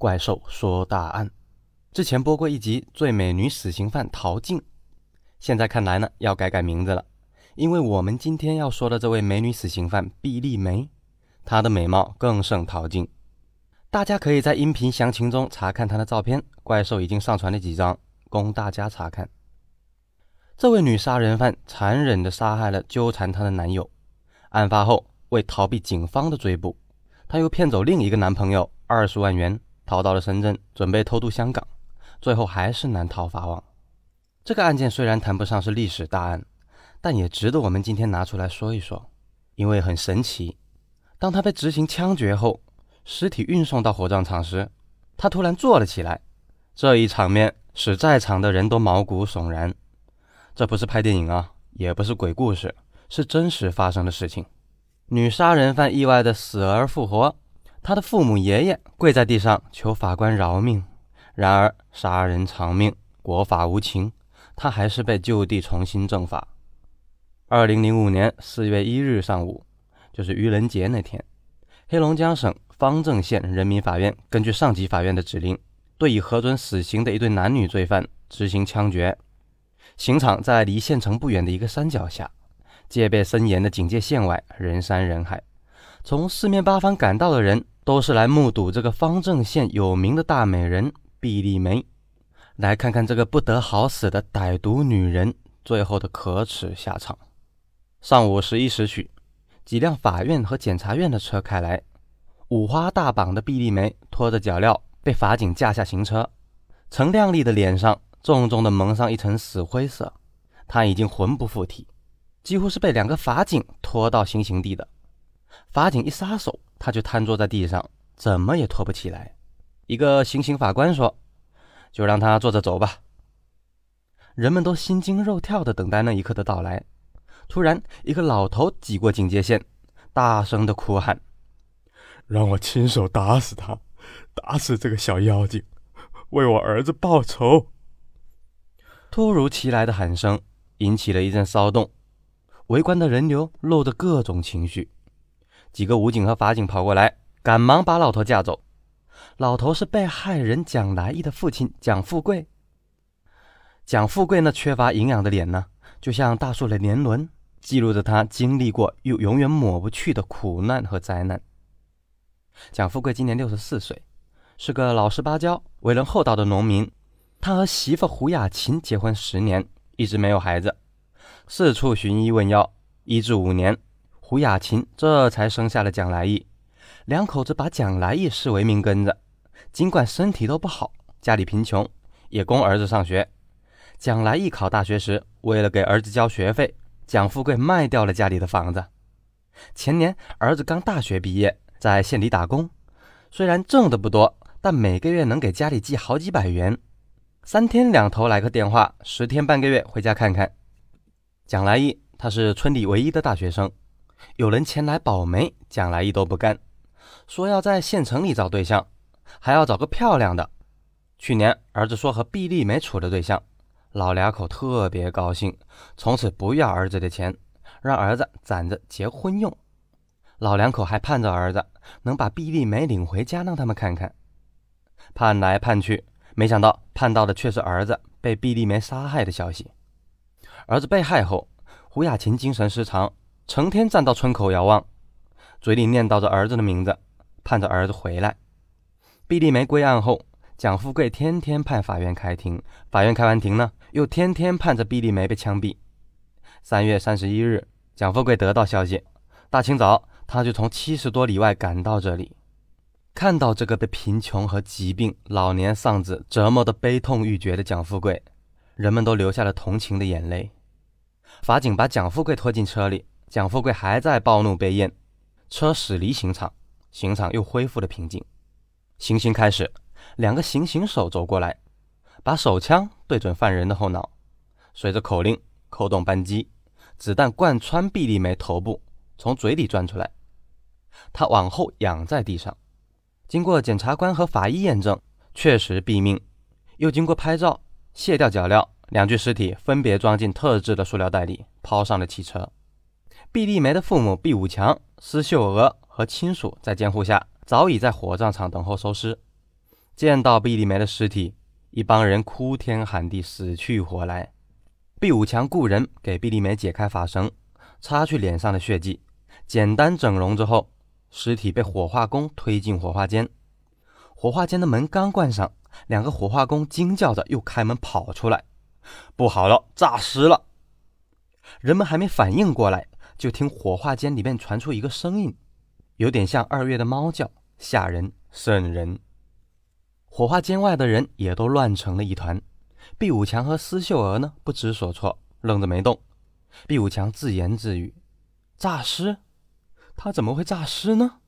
怪兽说大案。之前播过一集最美女死刑犯陶静，现在看来呢要改改名字了，因为我们今天要说的这位美女死刑犯毕丽梅，她的美貌更胜陶静。大家可以在音频详情中查看她的照片，怪兽已经上传了几张供大家查看。这位女杀人犯残忍地杀害了纠缠她的男友，案发后为逃避警方的追捕，她又骗走另一个男朋友二十万元。逃到了深圳，准备偷渡香港，最后还是难逃法网。这个案件虽然谈不上是历史大案，但也值得我们今天拿出来说一说，因为很神奇。当他被执行枪决后，尸体运送到火葬场时，他突然坐了起来。这一场面使在场的人都毛骨悚然。这不是拍电影啊，也不是鬼故事，是真实发生的事情。女杀人犯意外的死而复活。他的父母、爷爷跪在地上求法官饶命，然而杀人偿命，国法无情，他还是被就地重新正法。二零零五年四月一日上午，就是愚人节那天，黑龙江省方正县人民法院根据上级法院的指令，对已核准死刑的一对男女罪犯执行枪决。刑场在离县城不远的一个山脚下，戒备森严的警戒线外，人山人海，从四面八方赶到的人。都是来目睹这个方正县有名的大美人毕丽梅，来看看这个不得好死的歹毒女人最后的可耻下场。上午十一时许，几辆法院和检察院的车开来，五花大绑的毕丽梅拖着脚镣被法警架下行车，陈亮丽的脸上重重的蒙上一层死灰色，她已经魂不附体，几乎是被两个法警拖到行刑地的。法警一撒手。他就瘫坐在地上，怎么也拖不起来。一个行刑法官说：“就让他坐着走吧。”人们都心惊肉跳地等待那一刻的到来。突然，一个老头挤过警戒线，大声地哭喊：“让我亲手打死他，打死这个小妖精，为我儿子报仇！”突如其来的喊声引起了一阵骚动，围观的人流露着各种情绪。几个武警和法警跑过来，赶忙把老头架走。老头是被害人蒋来义的父亲蒋富贵。蒋富贵那缺乏营养的脸呢，就像大树的年轮，记录着他经历过又永远抹不去的苦难和灾难。蒋富贵今年六十四岁，是个老实巴交、为人厚道的农民。他和媳妇胡雅琴结婚十年，一直没有孩子，四处寻医问药，医治五年。胡雅琴这才生下了蒋来义，两口子把蒋来义视为命根子。尽管身体都不好，家里贫穷，也供儿子上学。蒋来义考大学时，为了给儿子交学费，蒋富贵卖掉了家里的房子。前年儿子刚大学毕业，在县里打工，虽然挣的不多，但每个月能给家里寄好几百元。三天两头来个电话，十天半个月回家看看。蒋来义他是村里唯一的大学生。有人前来保媒，蒋来义都不干，说要在县城里找对象，还要找个漂亮的。去年儿子说和毕丽梅处的对象，老两口特别高兴，从此不要儿子的钱，让儿子攒着结婚用。老两口还盼着儿子能把毕丽梅领回家，让他们看看。盼来盼去，没想到盼到的却是儿子被毕丽梅杀害的消息。儿子被害后，胡雅琴精神失常。成天站到村口遥望，嘴里念叨着儿子的名字，盼着儿子回来。毕丽梅归案后，蒋富贵天天盼法院开庭，法院开完庭呢，又天天盼着毕丽梅被枪毙。三月三十一日，蒋富贵得到消息，大清早他就从七十多里外赶到这里，看到这个被贫穷和疾病、老年丧子折磨得悲痛欲绝的蒋富贵，人们都流下了同情的眼泪。法警把蒋富贵拖进车里。蒋富贵还在暴怒悲咽，车驶离刑场，刑场又恢复了平静。行刑开始，两个行刑手走过来，把手枪对准犯人的后脑，随着口令扣动扳机，子弹贯穿毕丽梅头部，从嘴里钻出来，他往后仰在地上。经过检察官和法医验证，确实毙命。又经过拍照、卸掉脚镣，两具尸体分别装进特制的塑料袋里，抛上了汽车。毕丽梅的父母毕武强、施秀娥和亲属在监护下，早已在火葬场等候收尸。见到毕丽梅的尸体，一帮人哭天喊地，死去活来。毕武强雇人给毕丽梅解开发绳，擦去脸上的血迹，简单整容之后，尸体被火化工推进火化间。火化间的门刚关上，两个火化工惊叫着又开门跑出来：“不好了，诈尸了！”人们还没反应过来，就听火化间里面传出一个声音，有点像二月的猫叫，吓人瘆人。火化间外的人也都乱成了一团。毕武强和施秀娥呢，不知所措，愣着没动。毕武强自言自语：“诈尸？他怎么会诈尸呢？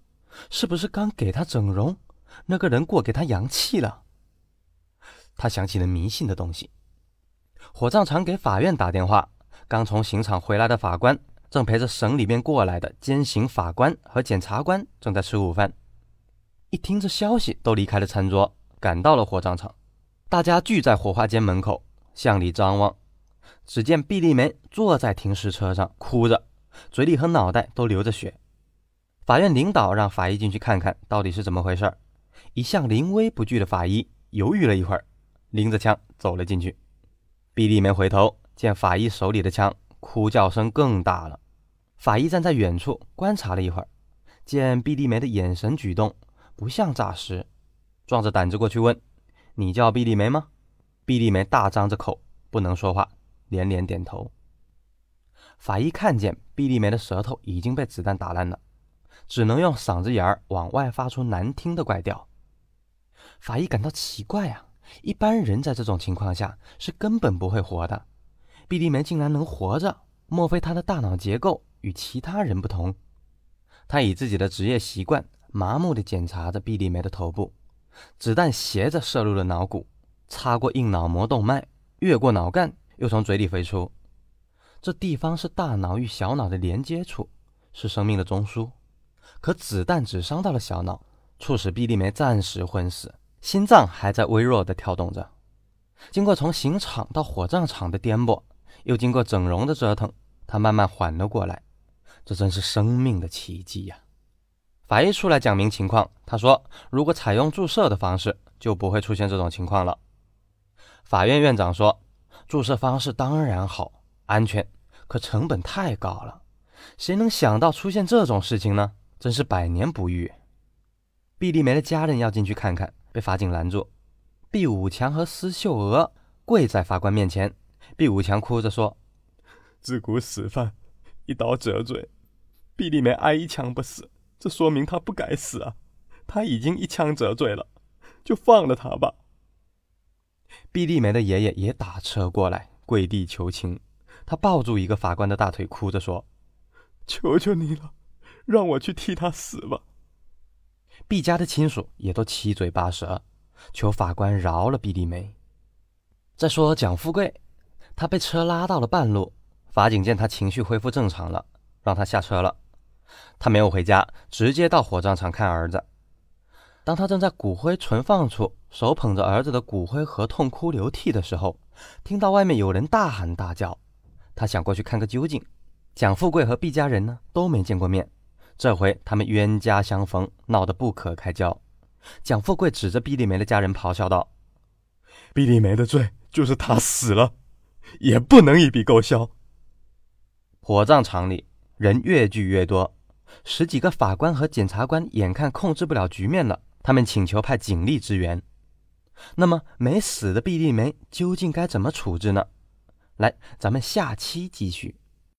是不是刚给他整容，那个人过给他阳气了？”他想起了迷信的东西。火葬场给法院打电话，刚从刑场回来的法官正陪着省里面过来的监刑法官和检察官正在吃午饭。一听这消息，都离开了餐桌。赶到了火葬场，大家聚在火化间门口向里张望。只见毕丽梅坐在停尸车上，哭着，嘴里和脑袋都流着血。法院领导让法医进去看看到底是怎么回事。一向临危不惧的法医犹豫了一会儿，拎着枪走了进去。毕丽梅回头见法医手里的枪，哭叫声更大了。法医站在远处观察了一会儿，见毕丽梅的眼神举动不像诈尸。壮着胆子过去问：“你叫毕丽梅吗？”毕丽梅大张着口，不能说话，连连点头。法医看见毕丽梅的舌头已经被子弹打烂了，只能用嗓子眼儿往外发出难听的怪调。法医感到奇怪啊，一般人在这种情况下是根本不会活的，毕丽梅竟然能活着，莫非她的大脑结构与其他人不同？他以自己的职业习惯，麻木地检查着毕丽梅的头部。子弹斜着射入了脑骨，擦过硬脑膜动脉，越过脑干，又从嘴里飞出。这地方是大脑与小脑的连接处，是生命的中枢。可子弹只伤到了小脑，促使毕丽梅暂时昏死，心脏还在微弱地跳动着。经过从刑场到火葬场的颠簸，又经过整容的折腾，她慢慢缓了过来。这真是生命的奇迹呀！法医出来讲明情况，他说：“如果采用注射的方式，就不会出现这种情况了。”法院院长说：“注射方式当然好，安全，可成本太高了，谁能想到出现这种事情呢？真是百年不遇。”毕丽梅的家人要进去看看，被法警拦住。毕武强和施秀娥跪在法官面前，毕武强哭着说：“自古死犯一刀折嘴，毕丽梅挨一枪不死。”这说明他不该死啊！他已经一枪折罪了，就放了他吧。毕丽梅的爷爷也打车过来，跪地求情。他抱住一个法官的大腿，哭着说：“求求你了，让我去替他死吧。”毕家的亲属也都七嘴八舌，求法官饶了毕丽梅。再说蒋富贵，他被车拉到了半路，法警见他情绪恢复正常了，让他下车了。他没有回家，直接到火葬场看儿子。当他正在骨灰存放处，手捧着儿子的骨灰盒，痛哭流涕的时候，听到外面有人大喊大叫。他想过去看个究竟。蒋富贵和毕家人呢都没见过面，这回他们冤家相逢，闹得不可开交。蒋富贵指着毕丽梅的家人咆哮道：“毕丽梅的罪就是她死了，也不能一笔勾销。”火葬场里人越聚越多。十几个法官和检察官眼看控制不了局面了，他们请求派警力支援。那么没死的毕丽梅究竟该怎么处置呢？来，咱们下期继续。